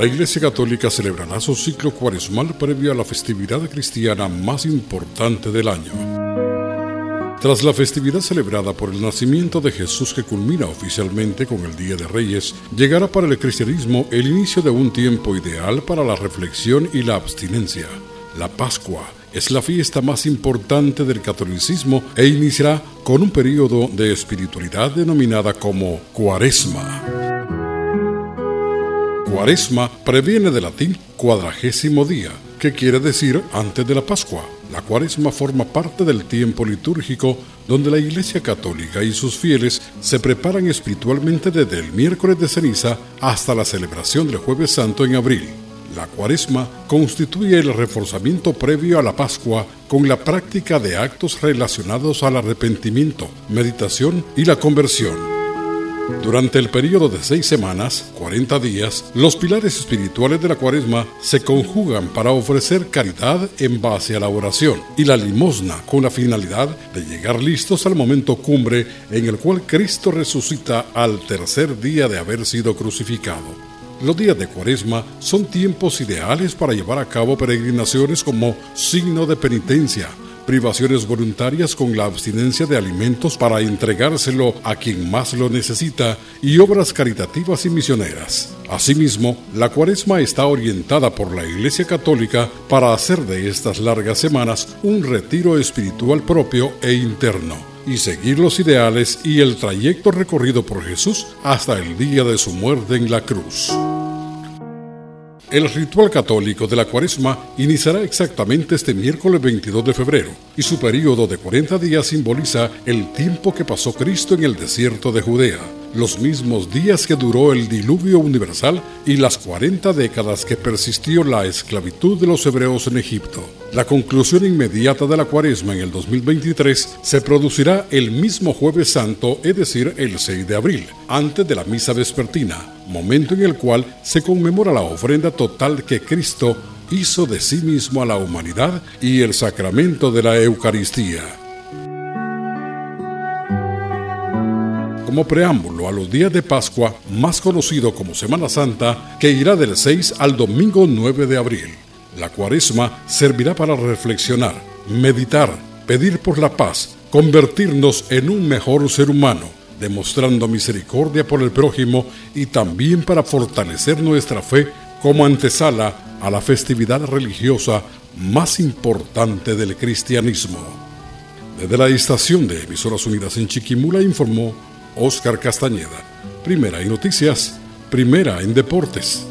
la Iglesia Católica celebrará su ciclo cuaresmal previo a la festividad cristiana más importante del año. Tras la festividad celebrada por el nacimiento de Jesús que culmina oficialmente con el Día de Reyes, llegará para el cristianismo el inicio de un tiempo ideal para la reflexión y la abstinencia. La Pascua es la fiesta más importante del catolicismo e iniciará con un periodo de espiritualidad denominada como Cuaresma. Cuaresma previene del latín cuadragésimo día, que quiere decir antes de la Pascua. La cuaresma forma parte del tiempo litúrgico donde la Iglesia Católica y sus fieles se preparan espiritualmente desde el miércoles de ceniza hasta la celebración del jueves santo en abril. La cuaresma constituye el reforzamiento previo a la Pascua con la práctica de actos relacionados al arrepentimiento, meditación y la conversión. Durante el periodo de seis semanas, 40 días, los pilares espirituales de la cuaresma se conjugan para ofrecer caridad en base a la oración y la limosna con la finalidad de llegar listos al momento cumbre en el cual Cristo resucita al tercer día de haber sido crucificado. Los días de Cuaresma son tiempos ideales para llevar a cabo peregrinaciones como signo de penitencia, privaciones voluntarias con la abstinencia de alimentos para entregárselo a quien más lo necesita y obras caritativas y misioneras. Asimismo, la cuaresma está orientada por la Iglesia Católica para hacer de estas largas semanas un retiro espiritual propio e interno y seguir los ideales y el trayecto recorrido por Jesús hasta el día de su muerte en la cruz. El ritual católico de la cuaresma iniciará exactamente este miércoles 22 de febrero y su periodo de 40 días simboliza el tiempo que pasó Cristo en el desierto de Judea los mismos días que duró el diluvio universal y las 40 décadas que persistió la esclavitud de los hebreos en Egipto. La conclusión inmediata de la cuaresma en el 2023 se producirá el mismo jueves santo, es decir, el 6 de abril, antes de la misa vespertina, momento en el cual se conmemora la ofrenda total que Cristo hizo de sí mismo a la humanidad y el sacramento de la Eucaristía. Como preámbulo a los días de Pascua, más conocido como Semana Santa, que irá del 6 al domingo 9 de abril. La cuaresma servirá para reflexionar, meditar, pedir por la paz, convertirnos en un mejor ser humano, demostrando misericordia por el prójimo y también para fortalecer nuestra fe como antesala a la festividad religiosa más importante del cristianismo. Desde la estación de Emisoras Unidas en Chiquimula informó Oscar Castañeda. Primera en noticias, primera en deportes.